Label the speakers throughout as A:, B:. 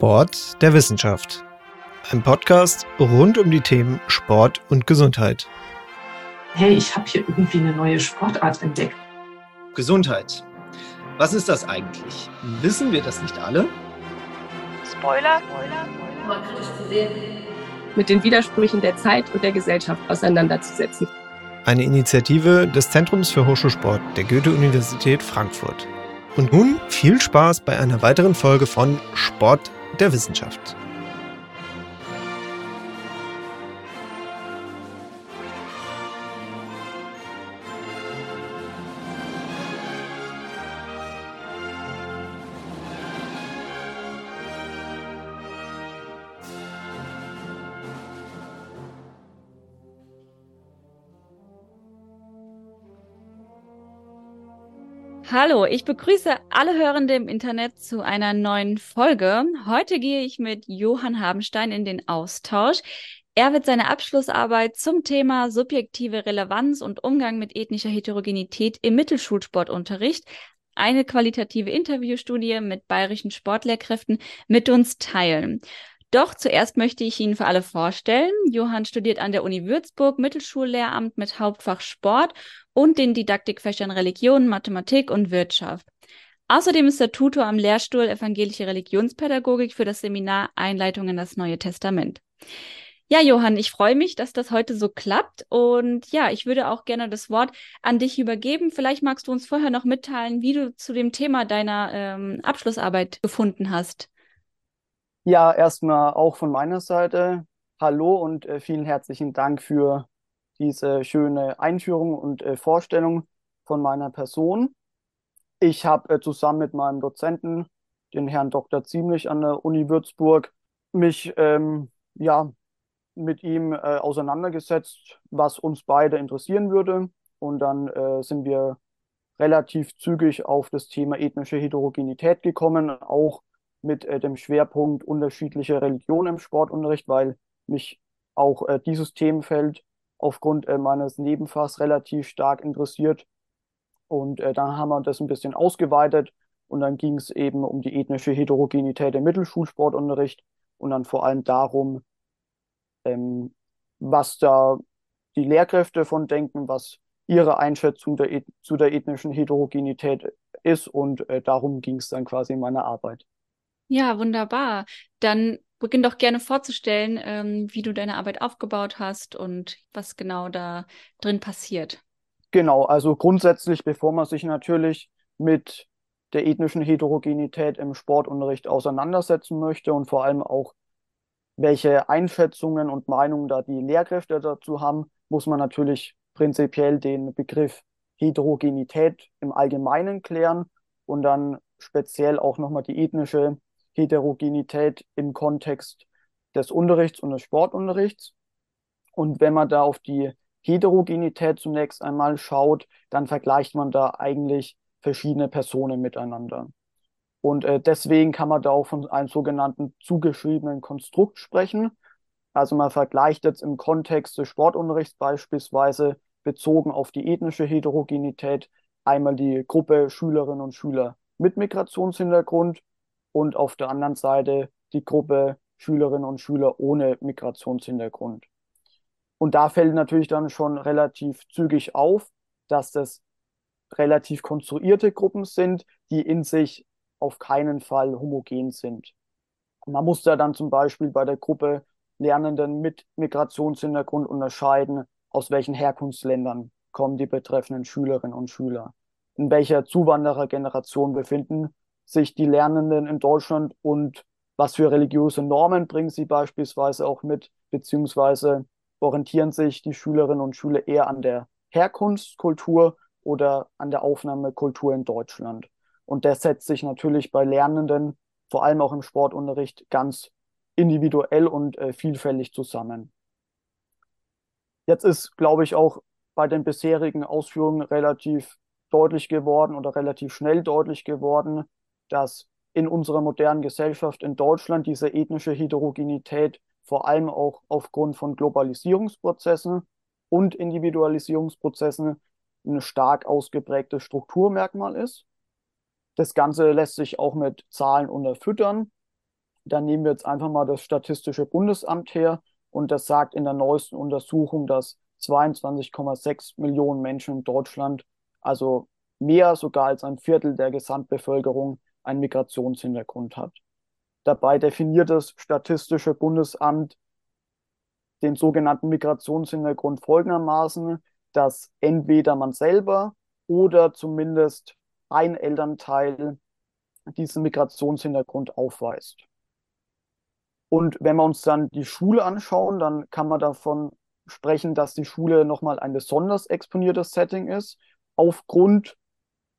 A: Sport der Wissenschaft. Ein Podcast rund um die Themen Sport und Gesundheit.
B: Hey, ich habe hier irgendwie eine neue Sportart entdeckt.
A: Gesundheit. Was ist das eigentlich? Wissen wir das nicht alle?
C: Spoiler. Spoiler. Mit den Widersprüchen der Zeit und der Gesellschaft auseinanderzusetzen.
A: Eine Initiative des Zentrums für Hochschulsport der Goethe-Universität Frankfurt. Und nun viel Spaß bei einer weiteren Folge von Sport der Wissenschaft.
D: Hallo, ich begrüße alle Hörende im Internet zu einer neuen Folge. Heute gehe ich mit Johann Habenstein in den Austausch. Er wird seine Abschlussarbeit zum Thema subjektive Relevanz und Umgang mit ethnischer Heterogenität im Mittelschulsportunterricht, eine qualitative Interviewstudie mit bayerischen Sportlehrkräften, mit uns teilen. Doch zuerst möchte ich ihn für alle vorstellen. Johann studiert an der Uni Würzburg Mittelschullehramt mit Hauptfach Sport und den Didaktikfächern Religion, Mathematik und Wirtschaft. Außerdem ist er Tutor am Lehrstuhl Evangelische Religionspädagogik für das Seminar Einleitung in das Neue Testament. Ja, Johann, ich freue mich, dass das heute so klappt. Und ja, ich würde auch gerne das Wort an dich übergeben. Vielleicht magst du uns vorher noch mitteilen, wie du zu dem Thema deiner ähm, Abschlussarbeit gefunden hast.
E: Ja, erstmal auch von meiner Seite hallo und äh, vielen herzlichen Dank für diese schöne Einführung und äh, Vorstellung von meiner Person. Ich habe äh, zusammen mit meinem Dozenten, den Herrn Dr. Ziemlich an der Uni Würzburg, mich ähm, ja mit ihm äh, auseinandergesetzt, was uns beide interessieren würde. Und dann äh, sind wir relativ zügig auf das Thema ethnische Heterogenität gekommen, auch mit äh, dem Schwerpunkt unterschiedliche Religionen im Sportunterricht, weil mich auch äh, dieses Themenfeld aufgrund äh, meines Nebenfachs relativ stark interessiert. Und äh, dann haben wir das ein bisschen ausgeweitet und dann ging es eben um die ethnische Heterogenität im Mittelschulsportunterricht und dann vor allem darum, ähm, was da die Lehrkräfte von denken, was ihre Einschätzung der, zu der ethnischen Heterogenität ist und äh, darum ging es dann quasi in meiner Arbeit.
D: Ja, wunderbar. Dann beginn doch gerne vorzustellen, ähm, wie du deine Arbeit aufgebaut hast und was genau da drin passiert.
E: Genau, also grundsätzlich, bevor man sich natürlich mit der ethnischen Heterogenität im Sportunterricht auseinandersetzen möchte und vor allem auch, welche Einschätzungen und Meinungen da die Lehrkräfte dazu haben, muss man natürlich prinzipiell den Begriff Heterogenität im Allgemeinen klären und dann speziell auch nochmal die ethnische Heterogenität im Kontext des Unterrichts und des Sportunterrichts. Und wenn man da auf die Heterogenität zunächst einmal schaut, dann vergleicht man da eigentlich verschiedene Personen miteinander. Und äh, deswegen kann man da auch von einem sogenannten zugeschriebenen Konstrukt sprechen. Also man vergleicht jetzt im Kontext des Sportunterrichts beispielsweise bezogen auf die ethnische Heterogenität einmal die Gruppe Schülerinnen und Schüler mit Migrationshintergrund und auf der anderen Seite die Gruppe Schülerinnen und Schüler ohne Migrationshintergrund. Und da fällt natürlich dann schon relativ zügig auf, dass das relativ konstruierte Gruppen sind, die in sich auf keinen Fall homogen sind. Man muss da dann zum Beispiel bei der Gruppe Lernenden mit Migrationshintergrund unterscheiden, aus welchen Herkunftsländern kommen die betreffenden Schülerinnen und Schüler. In welcher Zuwanderergeneration befinden sich die Lernenden in Deutschland und was für religiöse Normen bringen sie beispielsweise auch mit, beziehungsweise orientieren sich die Schülerinnen und Schüler eher an der Herkunftskultur oder an der Aufnahmekultur in Deutschland. Und das setzt sich natürlich bei Lernenden, vor allem auch im Sportunterricht, ganz individuell und äh, vielfältig zusammen. Jetzt ist, glaube ich, auch bei den bisherigen Ausführungen relativ deutlich geworden oder relativ schnell deutlich geworden, dass in unserer modernen Gesellschaft in Deutschland diese ethnische Heterogenität vor allem auch aufgrund von Globalisierungsprozessen und Individualisierungsprozessen ein stark ausgeprägtes Strukturmerkmal ist. Das Ganze lässt sich auch mit Zahlen unterfüttern. Da nehmen wir jetzt einfach mal das Statistische Bundesamt her und das sagt in der neuesten Untersuchung, dass 22,6 Millionen Menschen in Deutschland, also mehr sogar als ein Viertel der Gesamtbevölkerung, einen Migrationshintergrund hat. Dabei definiert das Statistische Bundesamt den sogenannten Migrationshintergrund folgendermaßen, dass entweder man selber oder zumindest ein Elternteil diesen Migrationshintergrund aufweist. Und wenn wir uns dann die Schule anschauen, dann kann man davon sprechen, dass die Schule nochmal ein besonders exponiertes Setting ist, aufgrund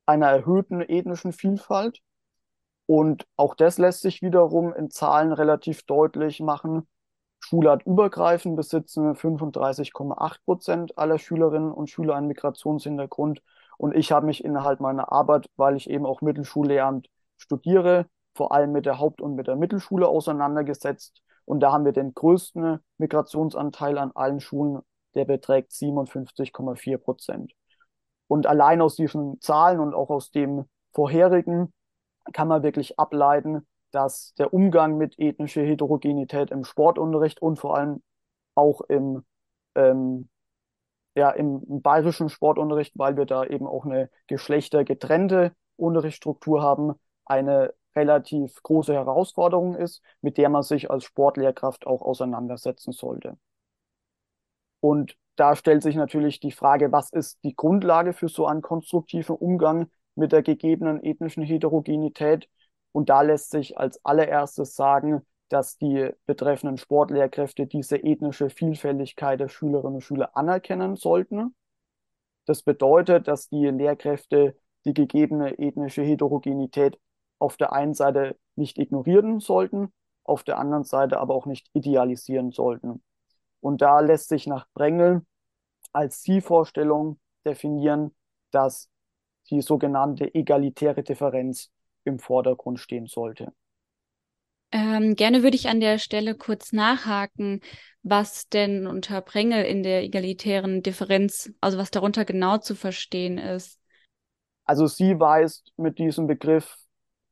E: einer erhöhten ethnischen Vielfalt. Und auch das lässt sich wiederum in Zahlen relativ deutlich machen. Schulartübergreifend besitzen 35,8 Prozent aller Schülerinnen und Schüler einen Migrationshintergrund. Und ich habe mich innerhalb meiner Arbeit, weil ich eben auch Mittelschullehramt studiere, vor allem mit der Haupt- und mit der Mittelschule auseinandergesetzt. Und da haben wir den größten Migrationsanteil an allen Schulen, der beträgt 57,4 Prozent. Und allein aus diesen Zahlen und auch aus dem vorherigen kann man wirklich ableiten, dass der Umgang mit ethnischer Heterogenität im Sportunterricht und vor allem auch im, ähm, ja, im, im bayerischen Sportunterricht, weil wir da eben auch eine geschlechtergetrennte Unterrichtsstruktur haben, eine relativ große Herausforderung ist, mit der man sich als Sportlehrkraft auch auseinandersetzen sollte. Und da stellt sich natürlich die Frage, was ist die Grundlage für so einen konstruktiven Umgang mit der gegebenen ethnischen Heterogenität? Und da lässt sich als allererstes sagen, dass die betreffenden Sportlehrkräfte diese ethnische Vielfältigkeit der Schülerinnen und Schüler anerkennen sollten. Das bedeutet, dass die Lehrkräfte die gegebene ethnische Heterogenität auf der einen Seite nicht ignorieren sollten, auf der anderen Seite aber auch nicht idealisieren sollten. Und da lässt sich nach Brengel als Zielvorstellung definieren, dass die sogenannte egalitäre Differenz im Vordergrund stehen sollte.
D: Ähm, gerne würde ich an der Stelle kurz nachhaken, was denn unter Prengel in der egalitären Differenz, also was darunter genau zu verstehen ist.
E: Also sie weist mit diesem Begriff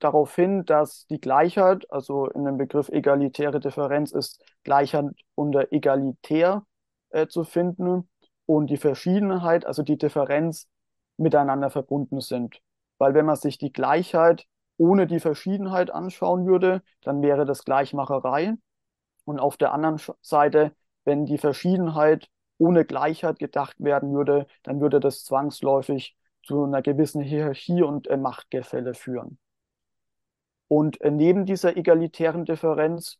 E: darauf hin, dass die Gleichheit, also in dem Begriff egalitäre Differenz ist Gleichheit unter egalitär äh, zu finden und die Verschiedenheit, also die Differenz miteinander verbunden sind. Weil wenn man sich die Gleichheit ohne die Verschiedenheit anschauen würde, dann wäre das Gleichmacherei. Und auf der anderen Seite, wenn die Verschiedenheit ohne Gleichheit gedacht werden würde, dann würde das zwangsläufig zu einer gewissen Hierarchie und äh, Machtgefälle führen. Und äh, neben dieser egalitären Differenz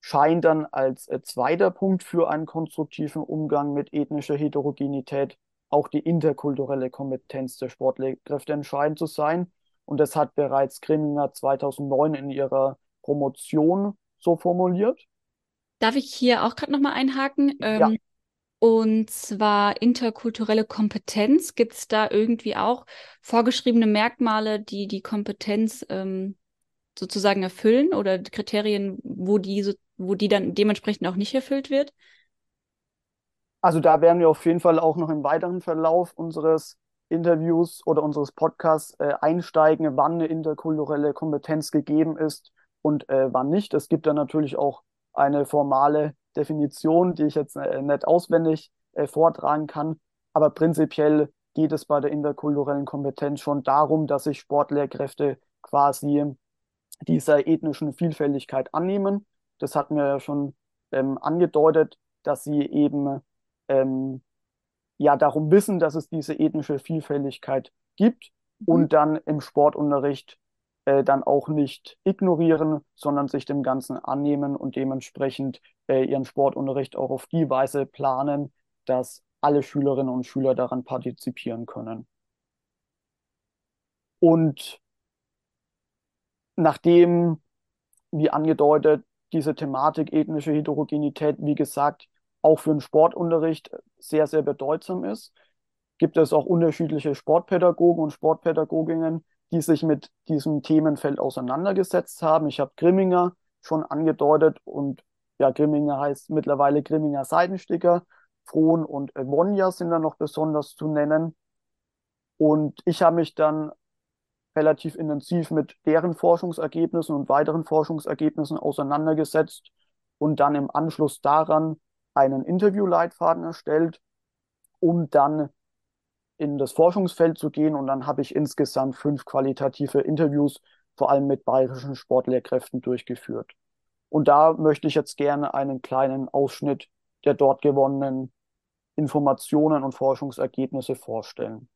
E: scheint dann als äh, zweiter Punkt für einen konstruktiven Umgang mit ethnischer Heterogenität auch die interkulturelle Kompetenz der Sportlehrkräfte entscheidend zu sein. Und das hat bereits Grimminger 2009 in ihrer Promotion so formuliert.
D: Darf ich hier auch gerade nochmal einhaken? Ähm, ja. Und zwar interkulturelle Kompetenz. Gibt es da irgendwie auch vorgeschriebene Merkmale, die die Kompetenz ähm, sozusagen erfüllen oder Kriterien, wo die, wo die dann dementsprechend auch nicht erfüllt wird?
E: Also da werden wir auf jeden Fall auch noch im weiteren Verlauf unseres Interviews oder unseres Podcasts äh, einsteigen, wann eine interkulturelle Kompetenz gegeben ist und äh, wann nicht. Es gibt da natürlich auch eine formale Definition, die ich jetzt äh, nicht auswendig äh, vortragen kann. Aber prinzipiell geht es bei der interkulturellen Kompetenz schon darum, dass sich Sportlehrkräfte quasi dieser ethnischen Vielfältigkeit annehmen. Das hatten wir ja schon ähm, angedeutet, dass sie eben ähm, ja darum wissen, dass es diese ethnische Vielfältigkeit gibt mhm. und dann im Sportunterricht äh, dann auch nicht ignorieren, sondern sich dem Ganzen annehmen und dementsprechend äh, ihren Sportunterricht auch auf die Weise planen, dass alle Schülerinnen und Schüler daran partizipieren können. Und nachdem, wie angedeutet, diese Thematik ethnische Heterogenität, wie gesagt, auch für den Sportunterricht sehr, sehr bedeutsam ist. Gibt es auch unterschiedliche Sportpädagogen und Sportpädagoginnen, die sich mit diesem Themenfeld auseinandergesetzt haben. Ich habe Grimminger schon angedeutet und ja, Grimminger heißt mittlerweile Grimminger Seidensticker. Frohn und Wonja sind da noch besonders zu nennen. Und ich habe mich dann relativ intensiv mit deren Forschungsergebnissen und weiteren Forschungsergebnissen auseinandergesetzt und dann im Anschluss daran einen Interviewleitfaden erstellt, um dann in das Forschungsfeld zu gehen. Und dann habe ich insgesamt fünf qualitative Interviews, vor allem mit bayerischen Sportlehrkräften, durchgeführt. Und da möchte ich jetzt gerne einen kleinen Ausschnitt der dort gewonnenen Informationen und Forschungsergebnisse vorstellen.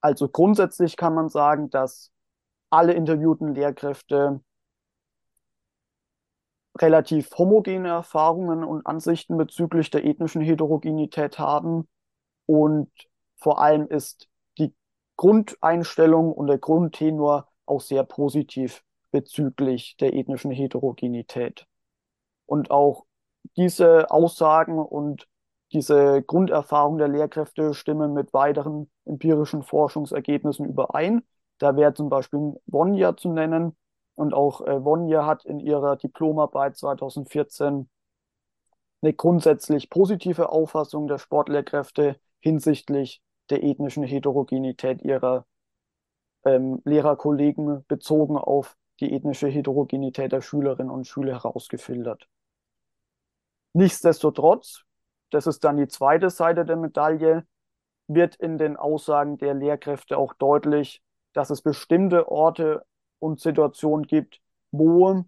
E: Also grundsätzlich kann man sagen, dass alle interviewten Lehrkräfte relativ homogene Erfahrungen und Ansichten bezüglich der ethnischen Heterogenität haben. Und vor allem ist die Grundeinstellung und der Grundtenor auch sehr positiv bezüglich der ethnischen Heterogenität. Und auch diese Aussagen und diese Grunderfahrung der Lehrkräfte stimmen mit weiteren empirischen Forschungsergebnissen überein. Da wäre zum Beispiel Wonja zu nennen. Und auch äh, Wonja hat in ihrer Diplomarbeit 2014 eine grundsätzlich positive Auffassung der Sportlehrkräfte hinsichtlich der ethnischen Heterogenität ihrer ähm, Lehrerkollegen bezogen auf die ethnische Heterogenität der Schülerinnen und Schüler herausgefiltert. Nichtsdestotrotz, das ist dann die zweite Seite der Medaille, wird in den Aussagen der Lehrkräfte auch deutlich, dass es bestimmte Orte und Situationen gibt, wo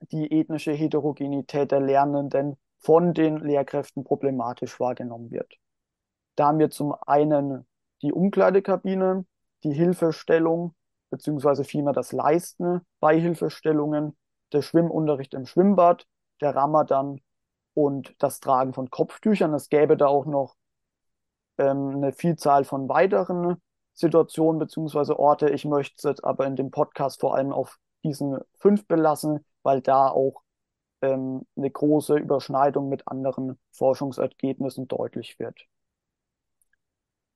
E: die ethnische Heterogenität der Lernenden von den Lehrkräften problematisch wahrgenommen wird. Da haben wir zum einen die Umkleidekabine, die Hilfestellung, beziehungsweise vielmehr das Leisten bei Hilfestellungen, der Schwimmunterricht im Schwimmbad, der Ramadan und das Tragen von Kopftüchern. Es gäbe da auch noch ähm, eine Vielzahl von weiteren Situationen beziehungsweise Orte. Ich möchte es aber in dem Podcast vor allem auf diesen fünf belassen, weil da auch ähm, eine große Überschneidung mit anderen Forschungsergebnissen deutlich wird.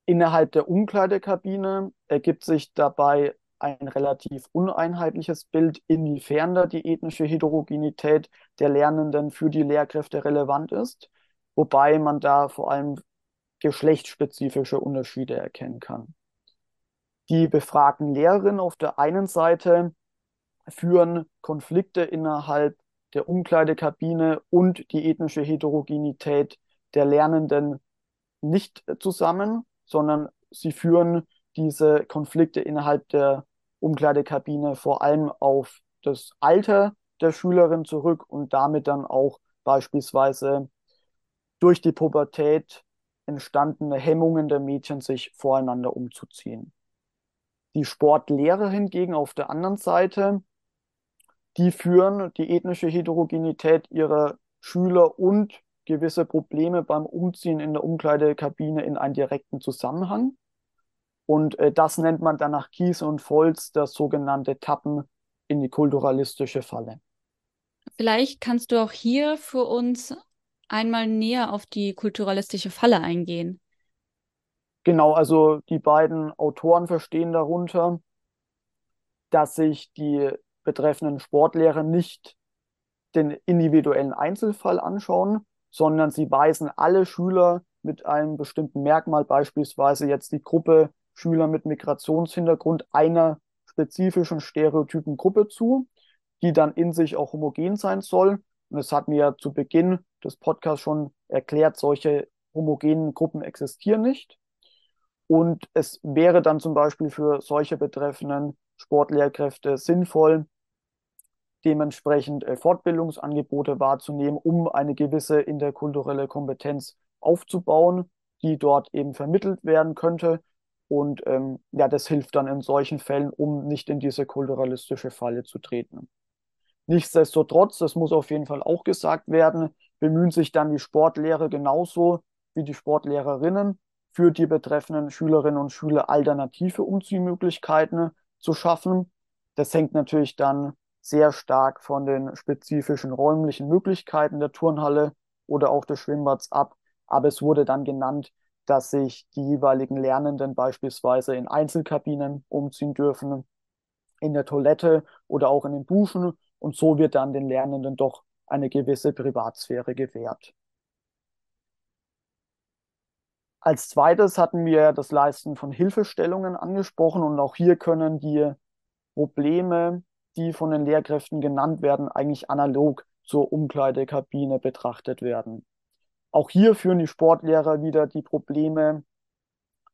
E: Innerhalb der Umkleidekabine ergibt sich dabei ein relativ uneinheitliches Bild, inwiefern da die ethnische Heterogenität der Lernenden für die Lehrkräfte relevant ist, wobei man da vor allem geschlechtsspezifische Unterschiede erkennen kann. Die befragten Lehrerinnen auf der einen Seite führen Konflikte innerhalb der Umkleidekabine und die ethnische Heterogenität der Lernenden nicht zusammen, sondern sie führen diese Konflikte innerhalb der Umkleidekabine vor allem auf das Alter der Schülerin zurück und damit dann auch beispielsweise durch die Pubertät entstandene Hemmungen der Mädchen, sich voreinander umzuziehen. Die Sportlehrer hingegen auf der anderen Seite, die führen die ethnische Heterogenität ihrer Schüler und gewisse Probleme beim Umziehen in der Umkleidekabine in einen direkten Zusammenhang. Und äh, das nennt man dann nach Kiese und Volz das sogenannte Tappen in die kulturalistische Falle.
D: Vielleicht kannst du auch hier für uns einmal näher auf die kulturalistische Falle eingehen.
E: Genau, also die beiden Autoren verstehen darunter, dass sich die betreffenden Sportlehrer nicht den individuellen Einzelfall anschauen, sondern sie weisen alle Schüler mit einem bestimmten Merkmal, beispielsweise jetzt die Gruppe Schüler mit Migrationshintergrund einer spezifischen stereotypen Gruppe zu, die dann in sich auch homogen sein soll. Und es hat mir ja zu Beginn des Podcasts schon erklärt, solche homogenen Gruppen existieren nicht. Und es wäre dann zum Beispiel für solche betreffenden Sportlehrkräfte sinnvoll, dementsprechend äh, Fortbildungsangebote wahrzunehmen, um eine gewisse interkulturelle Kompetenz aufzubauen, die dort eben vermittelt werden könnte und ähm, ja, das hilft dann in solchen Fällen, um nicht in diese kulturalistische Falle zu treten. Nichtsdestotrotz, das muss auf jeden Fall auch gesagt werden, bemühen sich dann die Sportlehrer genauso wie die Sportlehrerinnen für die betreffenden Schülerinnen und Schüler alternative Umziehmöglichkeiten zu schaffen. Das hängt natürlich dann sehr stark von den spezifischen räumlichen Möglichkeiten der Turnhalle oder auch des Schwimmbads ab. Aber es wurde dann genannt, dass sich die jeweiligen Lernenden beispielsweise in Einzelkabinen umziehen dürfen, in der Toilette oder auch in den Duschen. Und so wird dann den Lernenden doch eine gewisse Privatsphäre gewährt. Als zweites hatten wir das Leisten von Hilfestellungen angesprochen und auch hier können die Probleme, die von den Lehrkräften genannt werden, eigentlich analog zur Umkleidekabine betrachtet werden. Auch hier führen die Sportlehrer wieder die Probleme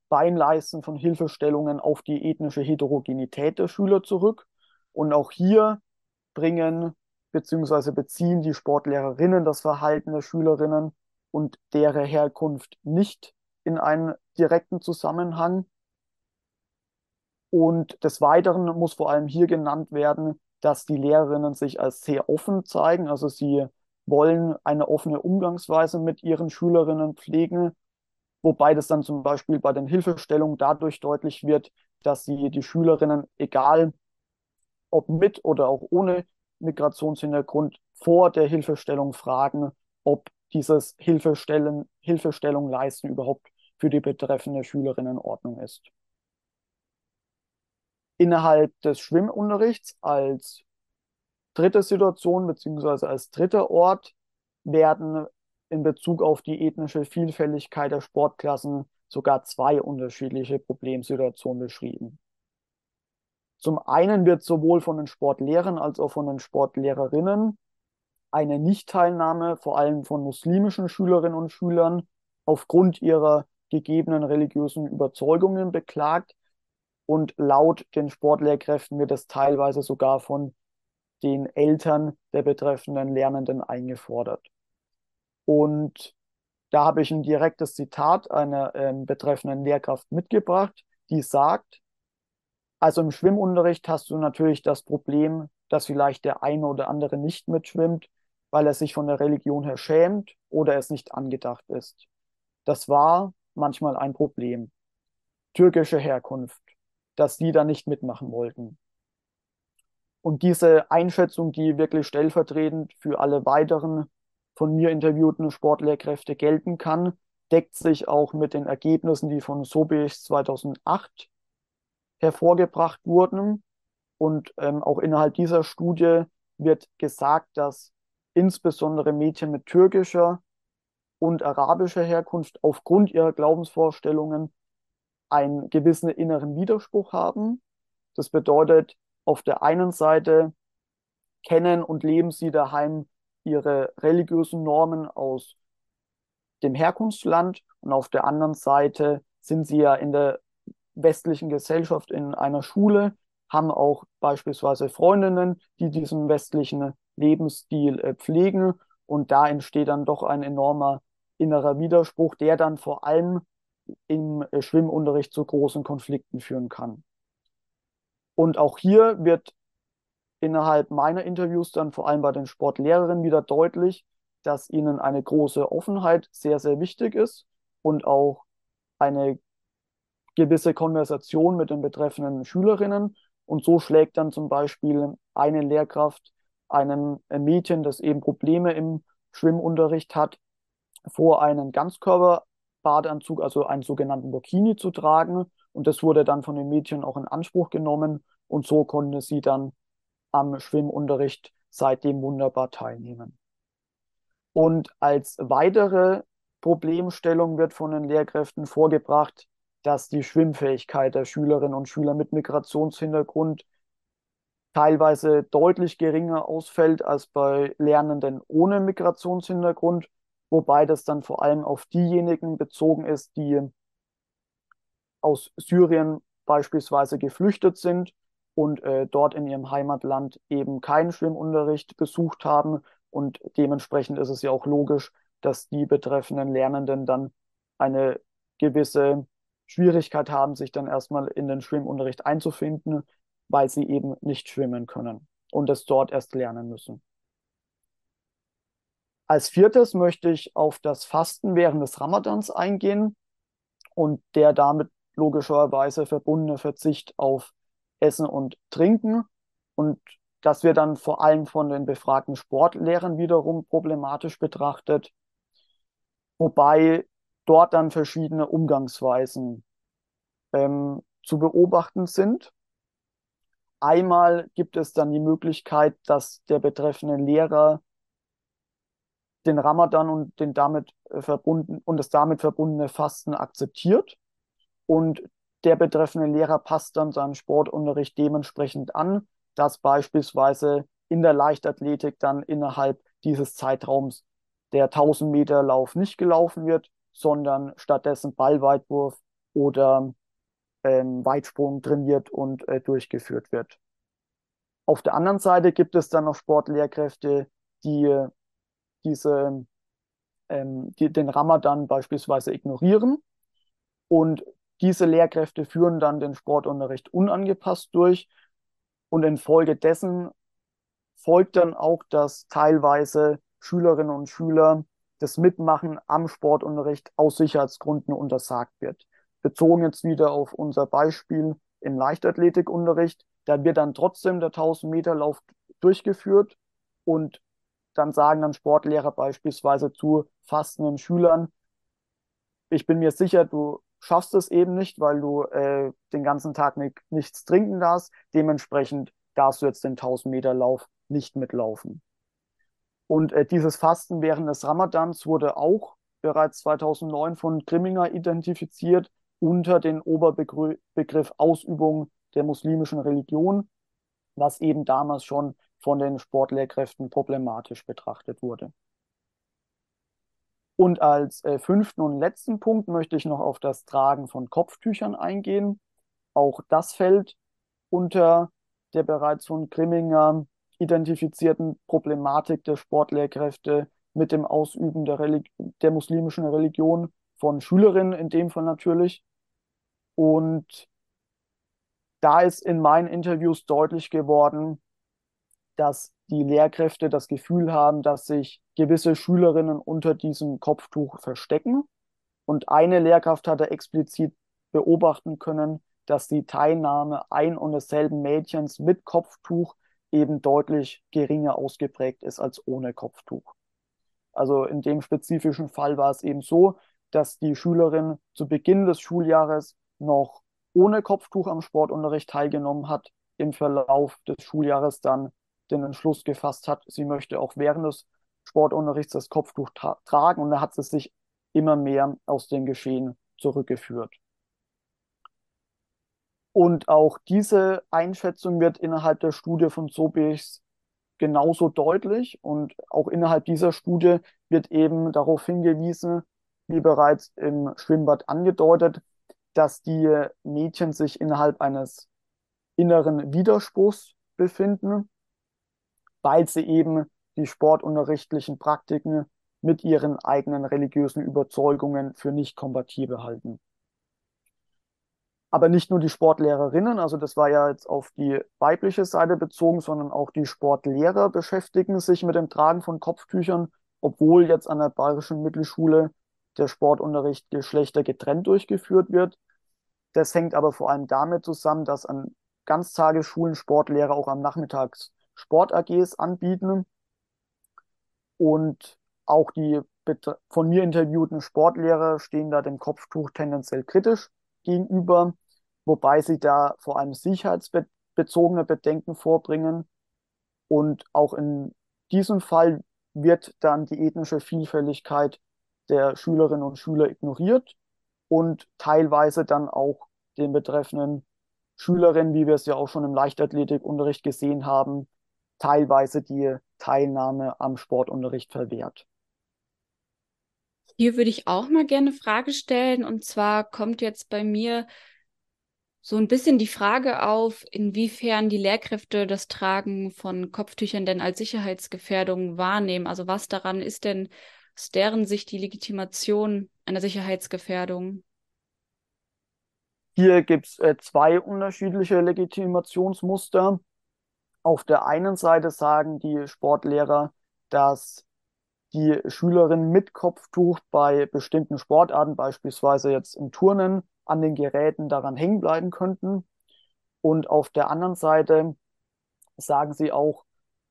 E: beim Leisten von Hilfestellungen auf die ethnische Heterogenität der Schüler zurück. Und auch hier bringen bzw. beziehen die Sportlehrerinnen das Verhalten der Schülerinnen und deren Herkunft nicht in einen direkten Zusammenhang. Und des Weiteren muss vor allem hier genannt werden, dass die Lehrerinnen sich als sehr offen zeigen. Also sie wollen eine offene Umgangsweise mit ihren Schülerinnen pflegen, wobei das dann zum Beispiel bei den Hilfestellungen dadurch deutlich wird, dass sie die Schülerinnen, egal ob mit oder auch ohne Migrationshintergrund, vor der Hilfestellung fragen, ob dieses Hilfestellen, Hilfestellung leisten überhaupt für die betreffende Schülerin in Ordnung ist. Innerhalb des Schwimmunterrichts als dritte Situation beziehungsweise als dritter Ort werden in Bezug auf die ethnische Vielfältigkeit der Sportklassen sogar zwei unterschiedliche Problemsituationen beschrieben. Zum einen wird sowohl von den Sportlehrern als auch von den Sportlehrerinnen eine Nichtteilnahme vor allem von muslimischen Schülerinnen und Schülern aufgrund ihrer gegebenen religiösen Überzeugungen beklagt und laut den Sportlehrkräften wird es teilweise sogar von den Eltern der betreffenden Lernenden eingefordert. Und da habe ich ein direktes Zitat einer äh, betreffenden Lehrkraft mitgebracht, die sagt, also im Schwimmunterricht hast du natürlich das Problem, dass vielleicht der eine oder andere nicht mitschwimmt, weil er sich von der Religion her schämt oder es nicht angedacht ist. Das war manchmal ein Problem. Türkische Herkunft, dass die da nicht mitmachen wollten. Und diese Einschätzung, die wirklich stellvertretend für alle weiteren von mir interviewten Sportlehrkräfte gelten kann, deckt sich auch mit den Ergebnissen, die von Sobiech 2008 hervorgebracht wurden. Und ähm, auch innerhalb dieser Studie wird gesagt, dass insbesondere Mädchen mit türkischer und arabischer Herkunft aufgrund ihrer Glaubensvorstellungen einen gewissen inneren Widerspruch haben. Das bedeutet, auf der einen Seite kennen und leben sie daheim ihre religiösen Normen aus dem Herkunftsland und auf der anderen Seite sind sie ja in der westlichen Gesellschaft in einer Schule, haben auch beispielsweise Freundinnen, die diesen westlichen Lebensstil äh, pflegen. Und da entsteht dann doch ein enormer innerer Widerspruch, der dann vor allem im äh, Schwimmunterricht zu großen Konflikten führen kann. Und auch hier wird innerhalb meiner Interviews dann vor allem bei den Sportlehrerinnen wieder deutlich, dass ihnen eine große Offenheit sehr, sehr wichtig ist und auch eine gewisse Konversation mit den betreffenden Schülerinnen. Und so schlägt dann zum Beispiel eine Lehrkraft einem Mädchen, das eben Probleme im Schwimmunterricht hat, vor einen Ganzkörperbadeanzug, also einen sogenannten Burkini zu tragen. Und das wurde dann von den Mädchen auch in Anspruch genommen. Und so konnte sie dann am Schwimmunterricht seitdem wunderbar teilnehmen. Und als weitere Problemstellung wird von den Lehrkräften vorgebracht, dass die Schwimmfähigkeit der Schülerinnen und Schüler mit Migrationshintergrund teilweise deutlich geringer ausfällt als bei Lernenden ohne Migrationshintergrund, wobei das dann vor allem auf diejenigen bezogen ist, die aus Syrien beispielsweise geflüchtet sind und äh, dort in ihrem Heimatland eben keinen Schwimmunterricht besucht haben. Und dementsprechend ist es ja auch logisch, dass die betreffenden Lernenden dann eine gewisse Schwierigkeit haben, sich dann erstmal in den Schwimmunterricht einzufinden, weil sie eben nicht schwimmen können und es dort erst lernen müssen. Als viertes möchte ich auf das Fasten während des Ramadans eingehen und der damit logischerweise verbundene Verzicht auf Essen und Trinken. Und das wird dann vor allem von den befragten Sportlehrern wiederum problematisch betrachtet, wobei dort dann verschiedene Umgangsweisen ähm, zu beobachten sind. Einmal gibt es dann die Möglichkeit, dass der betreffende Lehrer den Ramadan und den damit äh, verbunden und das damit verbundene Fasten akzeptiert. Und der betreffende Lehrer passt dann seinen Sportunterricht dementsprechend an, dass beispielsweise in der Leichtathletik dann innerhalb dieses Zeitraums der 1000 Meter Lauf nicht gelaufen wird, sondern stattdessen Ballweitwurf oder ähm, Weitsprung trainiert und äh, durchgeführt wird. Auf der anderen Seite gibt es dann noch Sportlehrkräfte, die äh, diese, ähm, die den Ramadan beispielsweise ignorieren und diese Lehrkräfte führen dann den Sportunterricht unangepasst durch und infolgedessen folgt dann auch, dass teilweise Schülerinnen und Schüler das Mitmachen am Sportunterricht aus Sicherheitsgründen untersagt wird. Bezogen jetzt wieder auf unser Beispiel im Leichtathletikunterricht, da wird dann trotzdem der 1000 Meter Lauf durchgeführt und dann sagen dann Sportlehrer beispielsweise zu fastenden Schülern, ich bin mir sicher, du schaffst es eben nicht, weil du äh, den ganzen Tag nicht, nichts trinken darfst. Dementsprechend darfst du jetzt den 1000 Meter Lauf nicht mitlaufen. Und äh, dieses Fasten während des Ramadans wurde auch bereits 2009 von Grimminger identifiziert unter den Oberbegriff Ausübung der muslimischen Religion, was eben damals schon von den Sportlehrkräften problematisch betrachtet wurde. Und als äh, fünften und letzten Punkt möchte ich noch auf das Tragen von Kopftüchern eingehen. Auch das fällt unter der bereits von Grimminger identifizierten Problematik der Sportlehrkräfte mit dem Ausüben der, Religi der muslimischen Religion von Schülerinnen in dem Fall natürlich. Und da ist in meinen Interviews deutlich geworden, dass die Lehrkräfte das Gefühl haben, dass sich gewisse Schülerinnen unter diesem Kopftuch verstecken. Und eine Lehrkraft hatte explizit beobachten können, dass die Teilnahme ein und desselben Mädchens mit Kopftuch eben deutlich geringer ausgeprägt ist als ohne Kopftuch. Also in dem spezifischen Fall war es eben so, dass die Schülerin zu Beginn des Schuljahres noch ohne Kopftuch am Sportunterricht teilgenommen hat, im Verlauf des Schuljahres dann den Entschluss gefasst hat, sie möchte auch während des Sportunterrichts das Kopftuch tra tragen und da hat sie sich immer mehr aus dem Geschehen zurückgeführt. Und auch diese Einschätzung wird innerhalb der Studie von Sobichs genauso deutlich und auch innerhalb dieser Studie wird eben darauf hingewiesen, wie bereits im Schwimmbad angedeutet, dass die Mädchen sich innerhalb eines inneren Widerspruchs befinden weil sie eben die sportunterrichtlichen Praktiken mit ihren eigenen religiösen Überzeugungen für nicht kompatibel halten. Aber nicht nur die Sportlehrerinnen, also das war ja jetzt auf die weibliche Seite bezogen, sondern auch die Sportlehrer beschäftigen sich mit dem Tragen von Kopftüchern, obwohl jetzt an der Bayerischen Mittelschule der Sportunterricht Geschlechter getrennt durchgeführt wird. Das hängt aber vor allem damit zusammen, dass an Ganztagesschulen Sportlehrer auch am Nachmittags Sport-AGs anbieten. Und auch die von mir interviewten Sportlehrer stehen da dem Kopftuch tendenziell kritisch gegenüber, wobei sie da vor allem sicherheitsbezogene Bedenken vorbringen. Und auch in diesem Fall wird dann die ethnische Vielfältigkeit der Schülerinnen und Schüler ignoriert und teilweise dann auch den betreffenden Schülerinnen, wie wir es ja auch schon im Leichtathletikunterricht gesehen haben, teilweise die Teilnahme am Sportunterricht verwehrt.
D: Hier würde ich auch mal gerne eine Frage stellen. Und zwar kommt jetzt bei mir so ein bisschen die Frage auf, inwiefern die Lehrkräfte das Tragen von Kopftüchern denn als Sicherheitsgefährdung wahrnehmen. Also was daran ist denn aus deren Sicht die Legitimation einer Sicherheitsgefährdung?
E: Hier gibt es äh, zwei unterschiedliche Legitimationsmuster. Auf der einen Seite sagen die Sportlehrer, dass die Schülerinnen mit Kopftuch bei bestimmten Sportarten, beispielsweise jetzt im Turnen, an den Geräten daran hängen bleiben könnten. Und auf der anderen Seite sagen sie auch,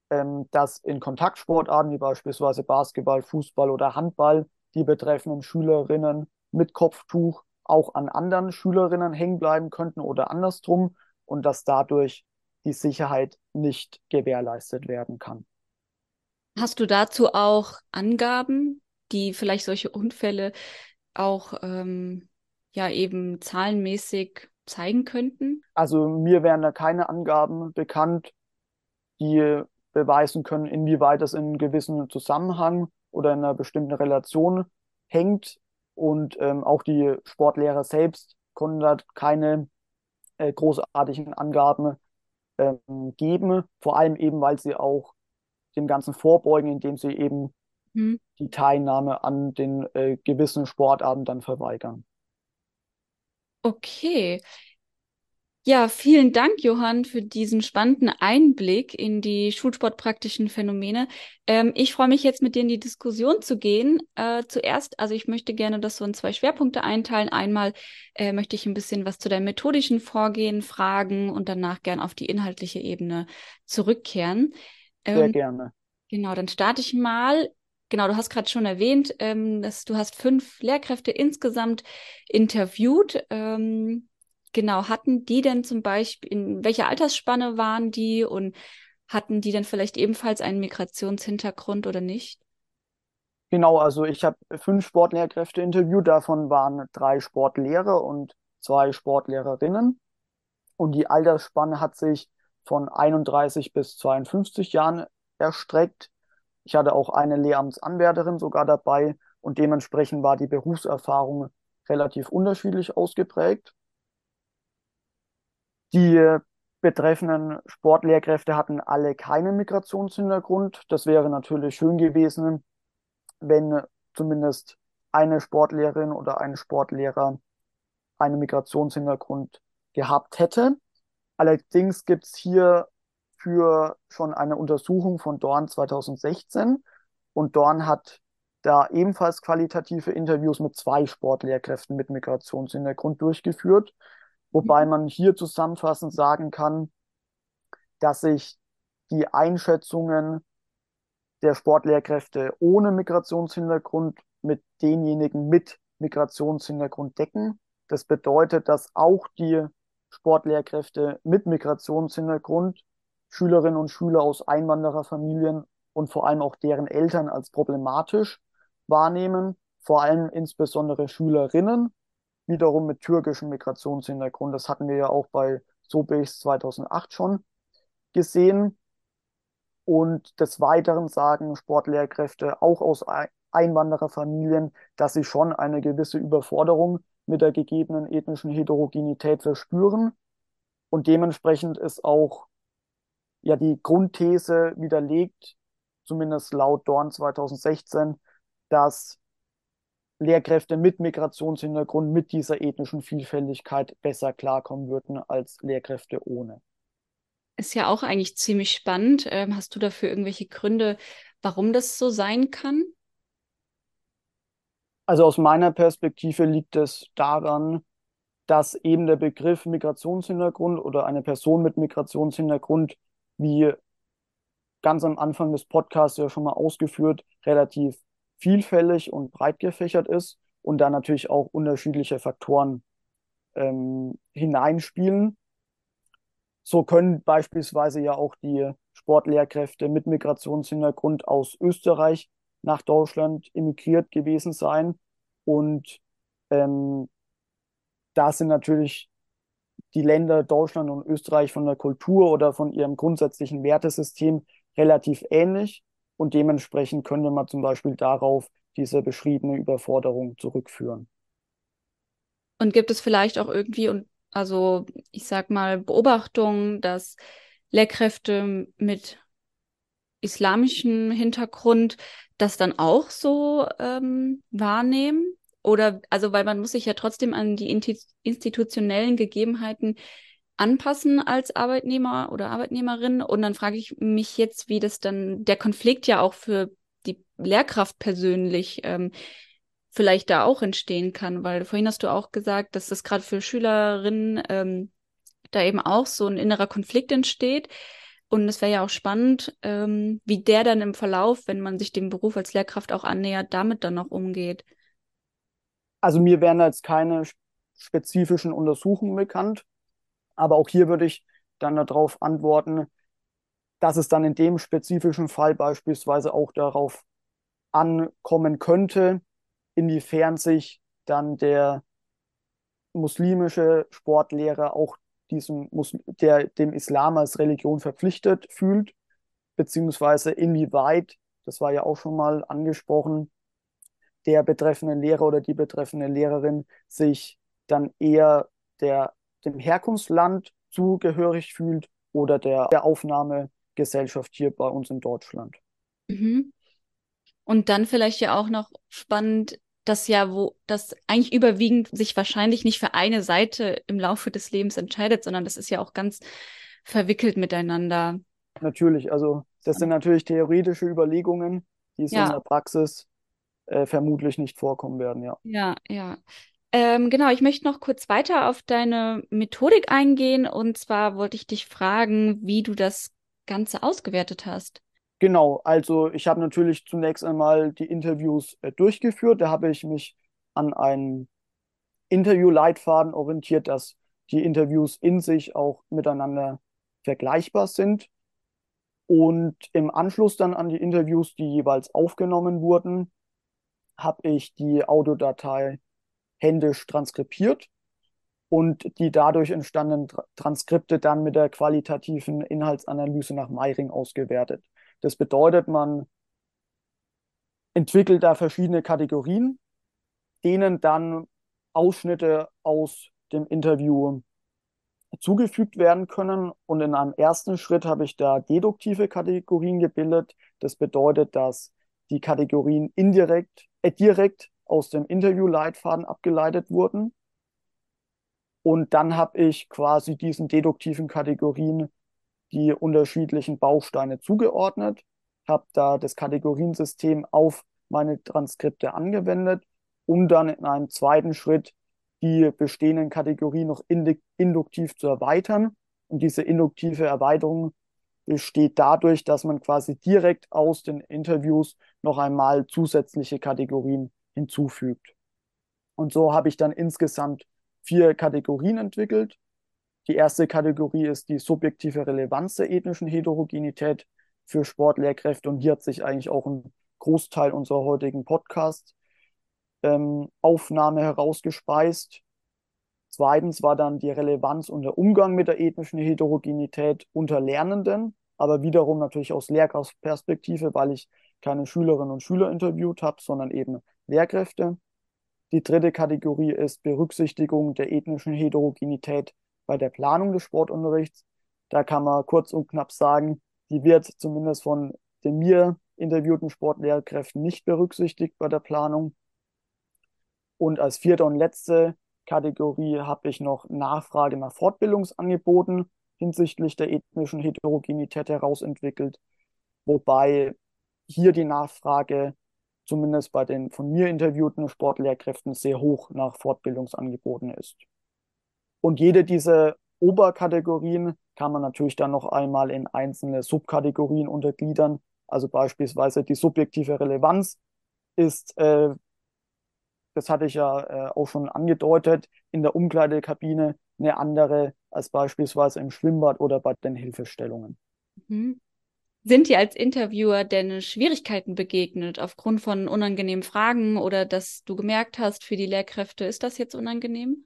E: ähm, dass in Kontaktsportarten wie beispielsweise Basketball, Fußball oder Handball die betreffenden Schülerinnen mit Kopftuch auch an anderen Schülerinnen hängen bleiben könnten oder andersrum und dass dadurch die Sicherheit nicht gewährleistet werden kann.
D: Hast du dazu auch Angaben? die vielleicht solche Unfälle auch ähm, ja eben zahlenmäßig zeigen könnten?
E: Also mir wären da keine Angaben bekannt, die beweisen können, inwieweit das in einem gewissen Zusammenhang oder in einer bestimmten Relation hängt. Und ähm, auch die Sportlehrer selbst konnten da keine äh, großartigen Angaben ähm, geben, vor allem eben, weil sie auch dem Ganzen vorbeugen, indem sie eben hm. die Teilnahme an den äh, gewissen Sportarten dann verweigern.
D: Okay. Ja, vielen Dank, Johann, für diesen spannenden Einblick in die schulsportpraktischen Phänomene. Ähm, ich freue mich jetzt, mit dir in die Diskussion zu gehen. Äh, zuerst, also ich möchte gerne das so in zwei Schwerpunkte einteilen. Einmal äh, möchte ich ein bisschen was zu deinem methodischen Vorgehen fragen und danach gern auf die inhaltliche Ebene zurückkehren.
E: Ähm, Sehr gerne.
D: Genau, dann starte ich mal. Genau, du hast gerade schon erwähnt, ähm, dass du hast fünf Lehrkräfte insgesamt interviewt. Ähm, genau, hatten die denn zum Beispiel, in welcher Altersspanne waren die und hatten die denn vielleicht ebenfalls einen Migrationshintergrund oder nicht?
E: Genau, also ich habe fünf Sportlehrkräfte interviewt, davon waren drei Sportlehrer und zwei Sportlehrerinnen. Und die Altersspanne hat sich von 31 bis 52 Jahren erstreckt. Ich hatte auch eine Lehramtsanwärterin sogar dabei und dementsprechend war die Berufserfahrung relativ unterschiedlich ausgeprägt. Die betreffenden Sportlehrkräfte hatten alle keinen Migrationshintergrund. Das wäre natürlich schön gewesen, wenn zumindest eine Sportlehrerin oder ein Sportlehrer einen Migrationshintergrund gehabt hätte. Allerdings gibt es hier für schon eine Untersuchung von Dorn 2016 und Dorn hat da ebenfalls qualitative Interviews mit zwei Sportlehrkräften mit Migrationshintergrund durchgeführt, wobei man hier zusammenfassend sagen kann, dass sich die Einschätzungen der Sportlehrkräfte ohne Migrationshintergrund mit denjenigen mit Migrationshintergrund decken. Das bedeutet, dass auch die Sportlehrkräfte mit Migrationshintergrund Schülerinnen und Schüler aus Einwandererfamilien und vor allem auch deren Eltern als problematisch wahrnehmen, vor allem insbesondere Schülerinnen, wiederum mit türkischem Migrationshintergrund. Das hatten wir ja auch bei Sobeys 2008 schon gesehen. Und des Weiteren sagen Sportlehrkräfte auch aus Einwandererfamilien, dass sie schon eine gewisse Überforderung mit der gegebenen ethnischen Heterogenität verspüren. Und dementsprechend ist auch ja die Grundthese widerlegt, zumindest laut Dorn 2016, dass Lehrkräfte mit Migrationshintergrund mit dieser ethnischen Vielfältigkeit besser klarkommen würden als Lehrkräfte ohne.
D: Ist ja auch eigentlich ziemlich spannend. Ähm, hast du dafür irgendwelche Gründe, warum das so sein kann?
E: Also aus meiner Perspektive liegt es daran, dass eben der Begriff Migrationshintergrund oder eine Person mit Migrationshintergrund wie ganz am Anfang des Podcasts ja schon mal ausgeführt, relativ vielfältig und breit gefächert ist und da natürlich auch unterschiedliche Faktoren ähm, hineinspielen. So können beispielsweise ja auch die Sportlehrkräfte mit Migrationshintergrund aus Österreich nach Deutschland emigriert gewesen sein. Und ähm, da sind natürlich die Länder Deutschland und Österreich von der Kultur oder von ihrem grundsätzlichen Wertesystem relativ ähnlich und dementsprechend könnte man zum Beispiel darauf diese beschriebene Überforderung zurückführen.
D: Und gibt es vielleicht auch irgendwie, also ich sag mal, Beobachtungen, dass Lehrkräfte mit islamischem Hintergrund das dann auch so ähm, wahrnehmen? Oder, also, weil man muss sich ja trotzdem an die institutionellen Gegebenheiten anpassen als Arbeitnehmer oder Arbeitnehmerin. Und dann frage ich mich jetzt, wie das dann, der Konflikt ja auch für die Lehrkraft persönlich ähm, vielleicht da auch entstehen kann, weil vorhin hast du auch gesagt, dass das gerade für Schülerinnen ähm, da eben auch so ein innerer Konflikt entsteht. Und es wäre ja auch spannend, ähm, wie der dann im Verlauf, wenn man sich dem Beruf als Lehrkraft auch annähert, damit dann noch umgeht.
E: Also mir wären jetzt keine spezifischen Untersuchungen bekannt, aber auch hier würde ich dann darauf antworten, dass es dann in dem spezifischen Fall beispielsweise auch darauf ankommen könnte, inwiefern sich dann der muslimische Sportlehrer auch diesem, der dem Islam als Religion verpflichtet fühlt, beziehungsweise inwieweit, das war ja auch schon mal angesprochen, der betreffende Lehrer oder die betreffende Lehrerin sich dann eher der, dem Herkunftsland zugehörig fühlt oder der, der Aufnahmegesellschaft hier bei uns in Deutschland.
D: Mhm. Und dann vielleicht ja auch noch spannend, dass ja, wo das eigentlich überwiegend sich wahrscheinlich nicht für eine Seite im Laufe des Lebens entscheidet, sondern das ist ja auch ganz verwickelt miteinander.
E: Natürlich, also das sind natürlich theoretische Überlegungen, die so ja. in der Praxis äh, vermutlich nicht vorkommen werden, ja.
D: Ja, ja. Ähm, genau, ich möchte noch kurz weiter auf deine Methodik eingehen. Und zwar wollte ich dich fragen, wie du das Ganze ausgewertet hast.
E: Genau, also ich habe natürlich zunächst einmal die Interviews äh, durchgeführt. Da habe ich mich an einen Interviewleitfaden orientiert, dass die Interviews in sich auch miteinander vergleichbar sind. Und im Anschluss dann an die Interviews, die jeweils aufgenommen wurden, habe ich die Audiodatei händisch transkribiert und die dadurch entstandenen Transkripte dann mit der qualitativen Inhaltsanalyse nach Meiring ausgewertet. Das bedeutet, man entwickelt da verschiedene Kategorien, denen dann Ausschnitte aus dem Interview zugefügt werden können. Und in einem ersten Schritt habe ich da deduktive Kategorien gebildet. Das bedeutet, dass die Kategorien indirekt, äh, direkt aus dem Interviewleitfaden abgeleitet wurden. Und dann habe ich quasi diesen deduktiven Kategorien die unterschiedlichen Bausteine zugeordnet, habe da das Kategoriensystem auf meine Transkripte angewendet, um dann in einem zweiten Schritt die bestehenden Kategorien noch induktiv zu erweitern. Und diese induktive Erweiterung besteht dadurch, dass man quasi direkt aus den Interviews noch einmal zusätzliche Kategorien hinzufügt. Und so habe ich dann insgesamt vier Kategorien entwickelt. Die erste Kategorie ist die subjektive Relevanz der ethnischen Heterogenität für Sportlehrkräfte und hier hat sich eigentlich auch ein Großteil unserer heutigen Podcast-Aufnahme ähm, herausgespeist. Zweitens war dann die Relevanz und der Umgang mit der ethnischen Heterogenität unter Lernenden, aber wiederum natürlich aus Lehrkraftperspektive, weil ich keine Schülerinnen und Schüler interviewt habe, sondern eben Lehrkräfte. Die dritte Kategorie ist Berücksichtigung der ethnischen Heterogenität bei der Planung des Sportunterrichts. Da kann man kurz und knapp sagen, die wird zumindest von den mir interviewten Sportlehrkräften nicht berücksichtigt bei der Planung. Und als vierte und letzte Kategorie habe ich noch Nachfrage nach Fortbildungsangeboten hinsichtlich der ethnischen Heterogenität herausentwickelt, wobei hier die Nachfrage zumindest bei den von mir interviewten Sportlehrkräften sehr hoch nach Fortbildungsangeboten ist. Und jede dieser Oberkategorien kann man natürlich dann noch einmal in einzelne Subkategorien untergliedern. Also beispielsweise die subjektive Relevanz ist, äh, das hatte ich ja äh, auch schon angedeutet, in der Umkleidekabine eine andere als beispielsweise im Schwimmbad oder bei den Hilfestellungen.
D: Mhm. Sind dir als Interviewer denn Schwierigkeiten begegnet aufgrund von unangenehmen Fragen oder dass du gemerkt hast, für die Lehrkräfte ist das jetzt unangenehm?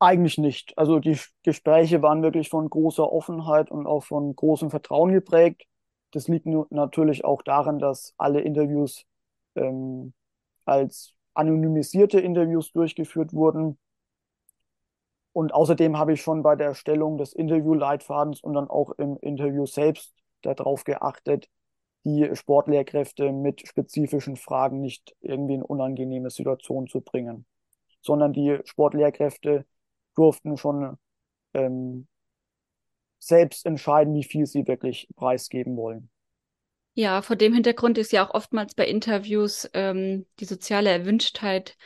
E: Eigentlich nicht. Also die Gespräche waren wirklich von großer Offenheit und auch von großem Vertrauen geprägt. Das liegt natürlich auch daran, dass alle Interviews ähm, als anonymisierte Interviews durchgeführt wurden. Und außerdem habe ich schon bei der Erstellung des Interviewleitfadens und dann auch im Interview selbst darauf geachtet, die Sportlehrkräfte mit spezifischen Fragen nicht irgendwie in unangenehme Situationen zu bringen, sondern die Sportlehrkräfte durften schon ähm, selbst entscheiden, wie viel sie wirklich preisgeben wollen.
D: Ja, vor dem Hintergrund ist ja auch oftmals bei Interviews ähm, die soziale Erwünschtheit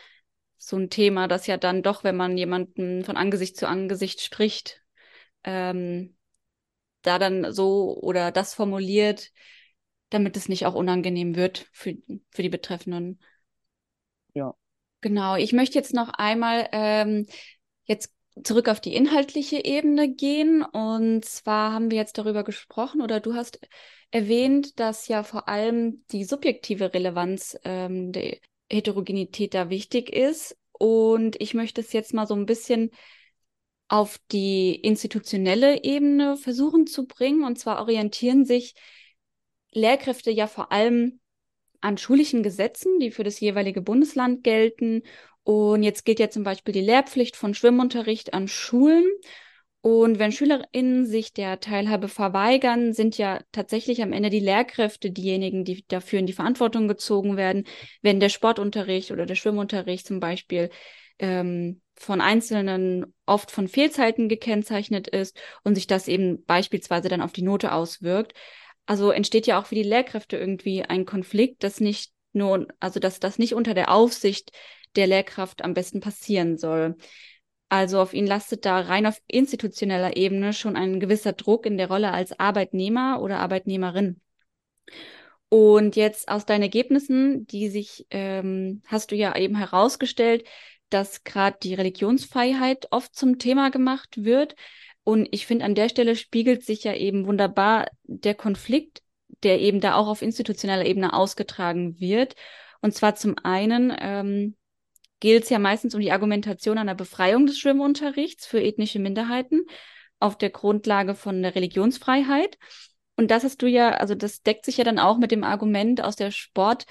D: so ein Thema, das ja dann doch, wenn man jemanden von Angesicht zu Angesicht spricht, ähm, da dann so oder das formuliert, damit es nicht auch unangenehm wird für, für die Betreffenden.
E: Ja.
D: Genau. Ich möchte jetzt noch einmal, ähm, jetzt zurück auf die inhaltliche Ebene gehen. Und zwar haben wir jetzt darüber gesprochen oder du hast erwähnt, dass ja vor allem die subjektive Relevanz ähm, der Heterogenität da wichtig ist. Und ich möchte es jetzt mal so ein bisschen auf die institutionelle Ebene versuchen zu bringen. Und zwar orientieren sich Lehrkräfte ja vor allem an schulischen Gesetzen, die für das jeweilige Bundesland gelten. Und jetzt gilt ja zum Beispiel die Lehrpflicht von Schwimmunterricht an Schulen. Und wenn SchülerInnen sich der Teilhabe verweigern, sind ja tatsächlich am Ende die Lehrkräfte diejenigen, die dafür in die Verantwortung gezogen werden, wenn der Sportunterricht oder der Schwimmunterricht zum Beispiel ähm, von Einzelnen oft von Fehlzeiten gekennzeichnet ist und sich das eben beispielsweise dann auf die Note auswirkt. Also entsteht ja auch für die Lehrkräfte irgendwie ein Konflikt, das nicht nur, also dass das nicht unter der Aufsicht der Lehrkraft am besten passieren soll. Also auf ihn lastet da rein auf institutioneller Ebene schon ein gewisser Druck in der Rolle als Arbeitnehmer oder Arbeitnehmerin. Und jetzt aus deinen Ergebnissen, die sich, ähm, hast du ja eben herausgestellt, dass gerade die Religionsfreiheit oft zum Thema gemacht wird. Und ich finde, an der Stelle spiegelt sich ja eben wunderbar der Konflikt, der eben da auch auf institutioneller Ebene ausgetragen wird. Und zwar zum einen ähm, geht es ja meistens um die Argumentation einer Befreiung des Schwimmunterrichts für ethnische Minderheiten auf der Grundlage von der Religionsfreiheit. Und das hast du ja, also das deckt sich ja dann auch mit dem Argument aus der Sport,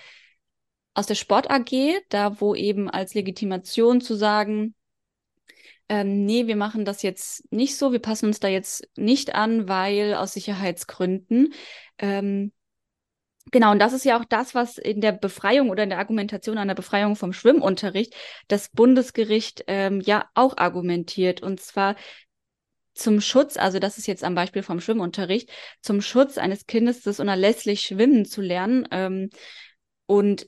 D: aus der Sport AG, da wo eben als Legitimation zu sagen, ähm, nee, wir machen das jetzt nicht so, wir passen uns da jetzt nicht an, weil aus Sicherheitsgründen. Ähm, Genau, und das ist ja auch das, was in der Befreiung oder in der Argumentation an der Befreiung vom Schwimmunterricht das Bundesgericht ähm, ja auch argumentiert. Und zwar zum Schutz, also das ist jetzt am Beispiel vom Schwimmunterricht, zum Schutz eines Kindes, das unerlässlich schwimmen zu lernen. Ähm, und,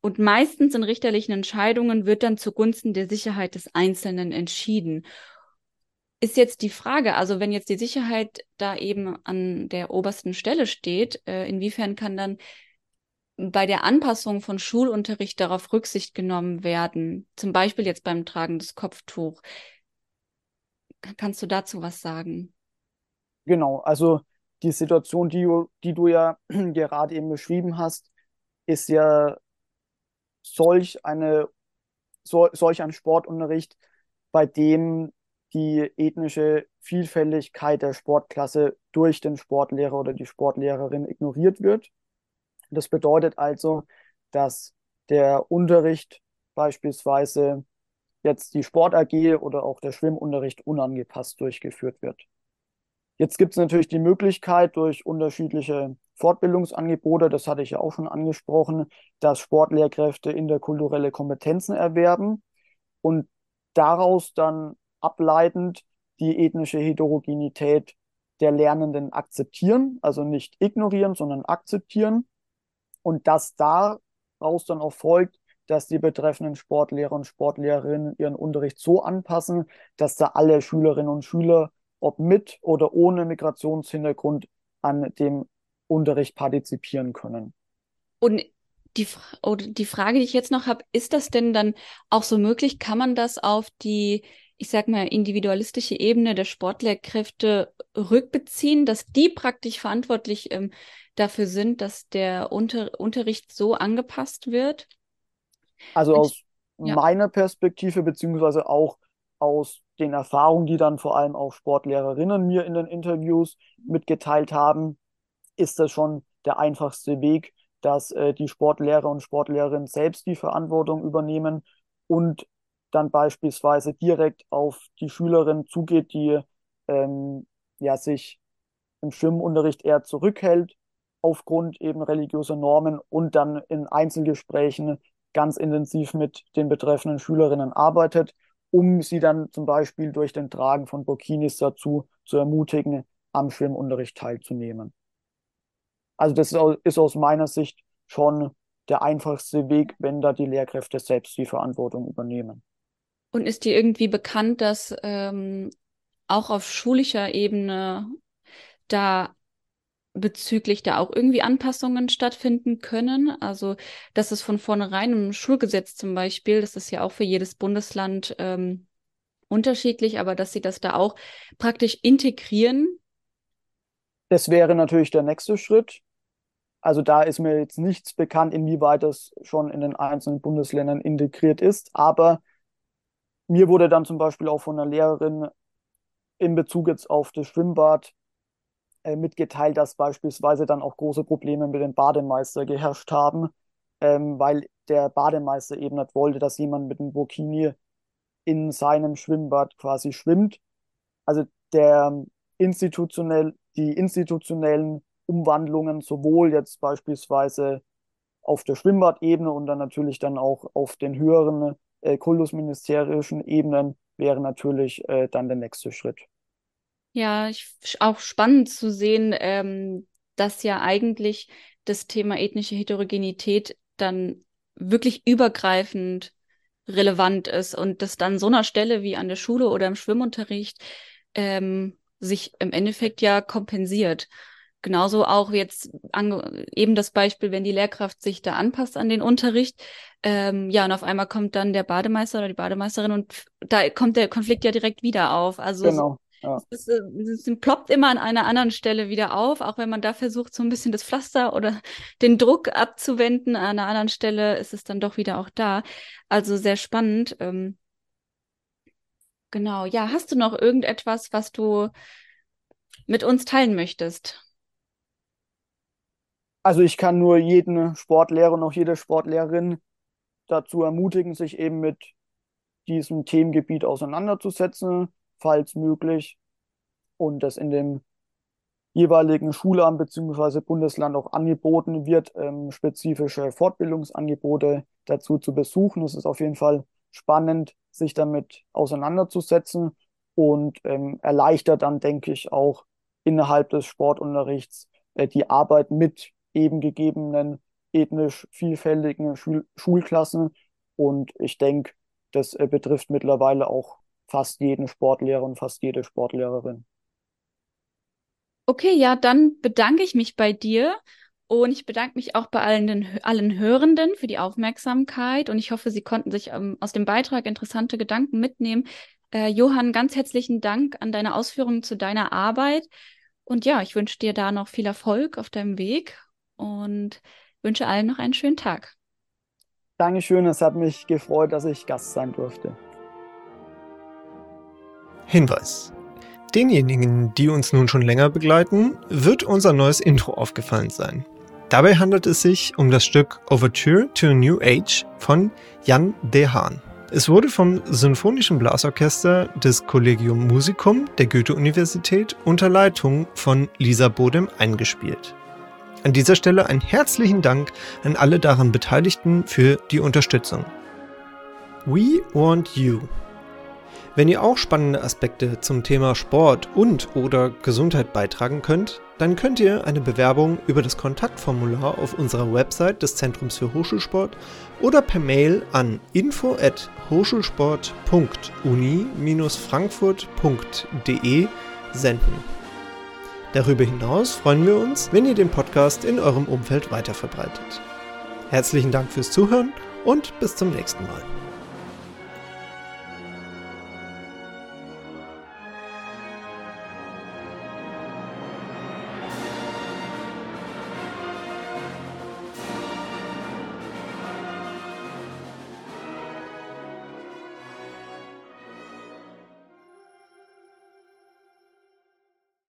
D: und meistens in richterlichen Entscheidungen wird dann zugunsten der Sicherheit des Einzelnen entschieden ist jetzt die Frage, also wenn jetzt die Sicherheit da eben an der obersten Stelle steht, äh, inwiefern kann dann bei der Anpassung von Schulunterricht darauf Rücksicht genommen werden? Zum Beispiel jetzt beim Tragen des Kopftuch. Kannst du dazu was sagen?
E: Genau, also die Situation, die, die du ja gerade eben beschrieben hast, ist ja solch eine so, solch ein Sportunterricht, bei dem die ethnische Vielfältigkeit der Sportklasse durch den Sportlehrer oder die Sportlehrerin ignoriert wird. Das bedeutet also, dass der Unterricht beispielsweise jetzt die Sport AG oder auch der Schwimmunterricht unangepasst durchgeführt wird. Jetzt gibt es natürlich die Möglichkeit durch unterschiedliche Fortbildungsangebote, das hatte ich ja auch schon angesprochen, dass Sportlehrkräfte interkulturelle Kompetenzen erwerben und daraus dann ableitend die ethnische Heterogenität der Lernenden akzeptieren, also nicht ignorieren, sondern akzeptieren. Und dass daraus dann auch folgt, dass die betreffenden Sportlehrer und Sportlehrerinnen ihren Unterricht so anpassen, dass da alle Schülerinnen und Schüler, ob mit oder ohne Migrationshintergrund, an dem Unterricht partizipieren können.
D: Und die, oder die Frage, die ich jetzt noch habe, ist das denn dann auch so möglich? Kann man das auf die ich sag mal, individualistische Ebene der Sportlehrkräfte rückbeziehen, dass die praktisch verantwortlich ähm, dafür sind, dass der Unter Unterricht so angepasst wird?
E: Also aus ja. meiner Perspektive, beziehungsweise auch aus den Erfahrungen, die dann vor allem auch Sportlehrerinnen mir in den Interviews mitgeteilt haben, ist das schon der einfachste Weg, dass äh, die Sportlehrer und Sportlehrerinnen selbst die Verantwortung übernehmen und dann beispielsweise direkt auf die Schülerin zugeht, die ähm, ja, sich im Schwimmunterricht eher zurückhält aufgrund eben religiöser Normen und dann in Einzelgesprächen ganz intensiv mit den betreffenden Schülerinnen arbeitet, um sie dann zum Beispiel durch den Tragen von Burkinis dazu zu ermutigen, am Schwimmunterricht teilzunehmen. Also das ist aus meiner Sicht schon der einfachste Weg, wenn da die Lehrkräfte selbst die Verantwortung übernehmen.
D: Und ist dir irgendwie bekannt, dass ähm, auch auf schulischer Ebene da bezüglich da auch irgendwie Anpassungen stattfinden können? Also, dass es von vornherein im Schulgesetz zum Beispiel, das ist ja auch für jedes Bundesland ähm, unterschiedlich, aber dass Sie das da auch praktisch integrieren?
E: Das wäre natürlich der nächste Schritt. Also da ist mir jetzt nichts bekannt, inwieweit das schon in den einzelnen Bundesländern integriert ist. Aber mir wurde dann zum Beispiel auch von einer Lehrerin in Bezug jetzt auf das Schwimmbad äh, mitgeteilt, dass beispielsweise dann auch große Probleme mit dem Bademeister geherrscht haben, ähm, weil der Bademeister eben nicht wollte, dass jemand mit einem Burkini in seinem Schwimmbad quasi schwimmt. Also der institutionell, die institutionellen Umwandlungen sowohl jetzt beispielsweise auf der Schwimmbadebene und dann natürlich dann auch auf den höheren äh, kultusministerischen Ebenen wäre natürlich äh, dann der nächste Schritt.
D: Ja, ich, auch spannend zu sehen, ähm, dass ja eigentlich das Thema ethnische Heterogenität dann wirklich übergreifend relevant ist und das dann so einer Stelle wie an der Schule oder im Schwimmunterricht ähm, sich im Endeffekt ja kompensiert. Genauso auch jetzt eben das Beispiel, wenn die Lehrkraft sich da anpasst an den Unterricht, ähm, ja, und auf einmal kommt dann der Bademeister oder die Bademeisterin und da kommt der Konflikt ja direkt wieder auf. Also genau. Ja. Es, es, es, ploppt immer an einer anderen Stelle wieder auf, auch wenn man da versucht, so ein bisschen das Pflaster oder den Druck abzuwenden. An einer anderen Stelle ist es dann doch wieder auch da. Also sehr spannend. Ähm, genau. Ja, hast du noch irgendetwas, was du mit uns teilen möchtest?
E: Also ich kann nur jeden Sportlehrer und auch jede Sportlehrerin dazu ermutigen, sich eben mit diesem Themengebiet auseinanderzusetzen falls möglich, und das in dem jeweiligen Schulamt bzw. Bundesland auch angeboten wird, ähm, spezifische Fortbildungsangebote dazu zu besuchen. Es ist auf jeden Fall spannend, sich damit auseinanderzusetzen und ähm, erleichtert dann, denke ich, auch innerhalb des Sportunterrichts äh, die Arbeit mit eben gegebenen ethnisch vielfältigen Schul Schulklassen. Und ich denke, das äh, betrifft mittlerweile auch fast jeden Sportlehrer und fast jede Sportlehrerin.
D: Okay, ja, dann bedanke ich mich bei dir und ich bedanke mich auch bei allen, allen Hörenden für die Aufmerksamkeit und ich hoffe, Sie konnten sich ähm, aus dem Beitrag interessante Gedanken mitnehmen. Äh, Johann, ganz herzlichen Dank an deine Ausführungen zu deiner Arbeit und ja, ich wünsche dir da noch viel Erfolg auf deinem Weg und wünsche allen noch einen schönen Tag.
E: Dankeschön, es hat mich gefreut, dass ich Gast sein durfte.
A: Hinweis. Denjenigen, die uns nun schon länger begleiten, wird unser neues Intro aufgefallen sein. Dabei handelt es sich um das Stück Overture to a New Age von Jan de Haan. Es wurde vom Symphonischen Blasorchester des Collegium Musicum der Goethe-Universität unter Leitung von Lisa Bodem eingespielt. An dieser Stelle einen herzlichen Dank an alle daran Beteiligten für die Unterstützung. We want you. Wenn ihr auch spannende Aspekte zum Thema Sport und oder Gesundheit beitragen könnt, dann könnt ihr eine Bewerbung über das Kontaktformular auf unserer Website des Zentrums für Hochschulsport oder per Mail an info@hochschulsport.uni-frankfurt.de senden. Darüber hinaus freuen wir uns, wenn ihr den Podcast in eurem Umfeld weiterverbreitet. Herzlichen Dank fürs Zuhören und bis zum nächsten Mal.